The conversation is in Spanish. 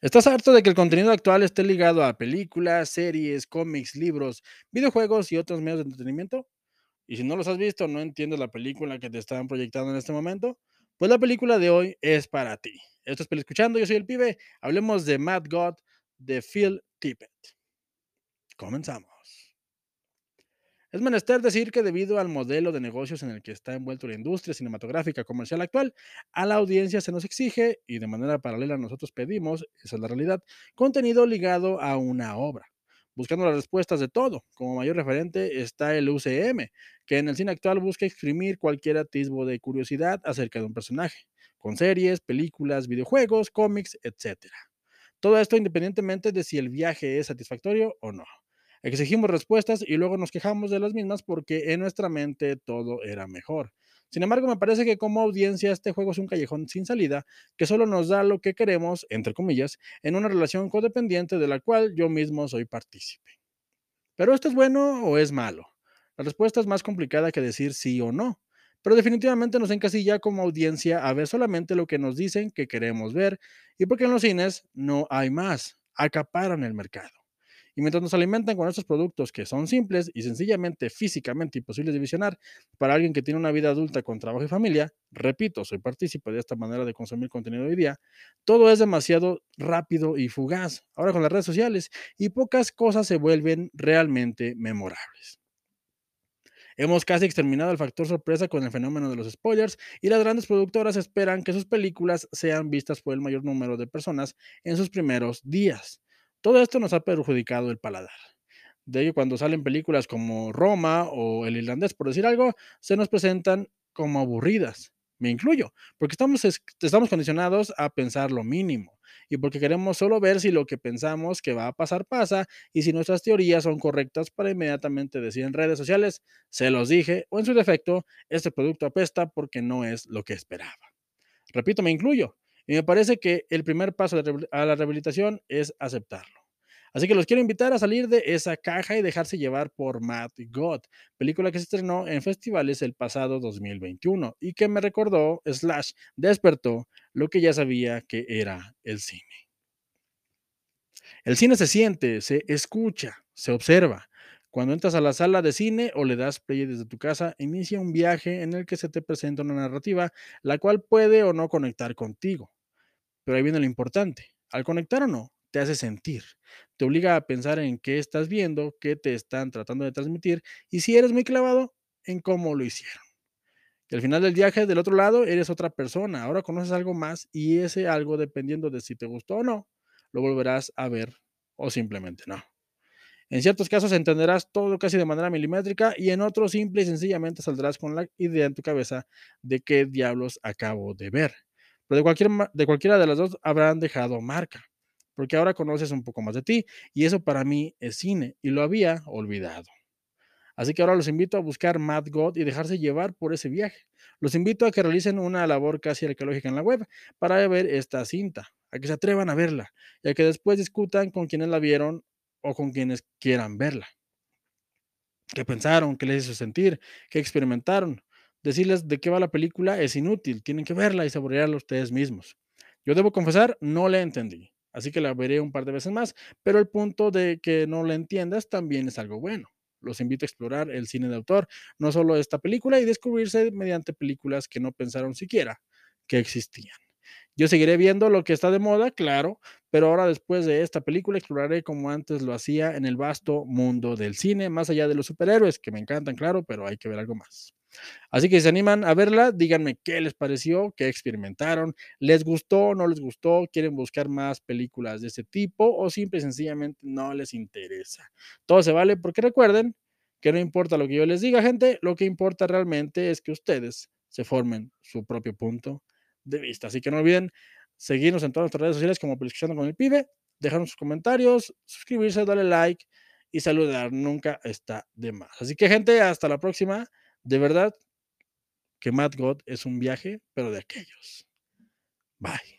¿Estás harto de que el contenido actual esté ligado a películas, series, cómics, libros, videojuegos y otros medios de entretenimiento? Y si no los has visto, no entiendes la película que te están proyectando en este momento, pues la película de hoy es para ti. Esto es Escuchando, yo soy el pibe. Hablemos de Mad God de Phil Tippett. Comenzamos. Es menester decir que debido al modelo de negocios en el que está envuelto la industria cinematográfica comercial actual, a la audiencia se nos exige, y de manera paralela nosotros pedimos, esa es la realidad, contenido ligado a una obra. Buscando las respuestas de todo, como mayor referente está el UCM, que en el cine actual busca exprimir cualquier atisbo de curiosidad acerca de un personaje, con series, películas, videojuegos, cómics, etc. Todo esto independientemente de si el viaje es satisfactorio o no. Exigimos respuestas y luego nos quejamos de las mismas porque en nuestra mente todo era mejor. Sin embargo, me parece que como audiencia este juego es un callejón sin salida que solo nos da lo que queremos, entre comillas, en una relación codependiente de la cual yo mismo soy partícipe. ¿Pero esto es bueno o es malo? La respuesta es más complicada que decir sí o no, pero definitivamente nos encasilla como audiencia a ver solamente lo que nos dicen que queremos ver y porque en los cines no hay más, acaparan el mercado. Y mientras nos alimentan con estos productos que son simples y sencillamente físicamente imposibles de visionar para alguien que tiene una vida adulta con trabajo y familia, repito, soy partícipe de esta manera de consumir contenido hoy día, todo es demasiado rápido y fugaz, ahora con las redes sociales, y pocas cosas se vuelven realmente memorables. Hemos casi exterminado el factor sorpresa con el fenómeno de los spoilers y las grandes productoras esperan que sus películas sean vistas por el mayor número de personas en sus primeros días. Todo esto nos ha perjudicado el paladar. De ello, cuando salen películas como Roma o El Irlandés, por decir algo, se nos presentan como aburridas. Me incluyo, porque estamos, estamos condicionados a pensar lo mínimo y porque queremos solo ver si lo que pensamos que va a pasar pasa y si nuestras teorías son correctas para inmediatamente decir en redes sociales, se los dije, o en su defecto, este producto apesta porque no es lo que esperaba. Repito, me incluyo. Y me parece que el primer paso a la rehabilitación es aceptarlo. Así que los quiero invitar a salir de esa caja y dejarse llevar por Mad God, película que se estrenó en festivales el pasado 2021 y que me recordó, slash, despertó lo que ya sabía que era el cine. El cine se siente, se escucha, se observa. Cuando entras a la sala de cine o le das play desde tu casa, inicia un viaje en el que se te presenta una narrativa, la cual puede o no conectar contigo. Pero ahí viene lo importante. Al conectar o no, te hace sentir. Te obliga a pensar en qué estás viendo, qué te están tratando de transmitir y si eres muy clavado, en cómo lo hicieron. Y al final del viaje, del otro lado, eres otra persona. Ahora conoces algo más y ese algo, dependiendo de si te gustó o no, lo volverás a ver o simplemente no. En ciertos casos entenderás todo casi de manera milimétrica y en otros simple y sencillamente saldrás con la idea en tu cabeza de qué diablos acabo de ver pero de, cualquier, de cualquiera de las dos habrán dejado marca, porque ahora conoces un poco más de ti y eso para mí es cine y lo había olvidado. Así que ahora los invito a buscar Mad God y dejarse llevar por ese viaje. Los invito a que realicen una labor casi arqueológica en la web para ver esta cinta, a que se atrevan a verla y a que después discutan con quienes la vieron o con quienes quieran verla. ¿Qué pensaron? ¿Qué les hizo sentir? ¿Qué experimentaron? Decirles de qué va la película es inútil, tienen que verla y saborearla ustedes mismos. Yo debo confesar, no la entendí, así que la veré un par de veces más, pero el punto de que no la entiendas también es algo bueno. Los invito a explorar el cine de autor, no solo esta película, y descubrirse mediante películas que no pensaron siquiera que existían. Yo seguiré viendo lo que está de moda, claro, pero ahora después de esta película exploraré como antes lo hacía en el vasto mundo del cine, más allá de los superhéroes, que me encantan, claro, pero hay que ver algo más. Así que si se animan a verla, díganme qué les pareció, qué experimentaron, les gustó, no les gustó, quieren buscar más películas de ese tipo o simple y sencillamente no les interesa. Todo se vale porque recuerden que no importa lo que yo les diga, gente, lo que importa realmente es que ustedes se formen su propio punto de vista. Así que no olviden seguirnos en todas nuestras redes sociales como Escuchando con el Pibe, dejar sus comentarios, suscribirse, darle like y saludar. Nunca está de más. Así que, gente, hasta la próxima. De verdad que Mad God es un viaje, pero de aquellos. Bye.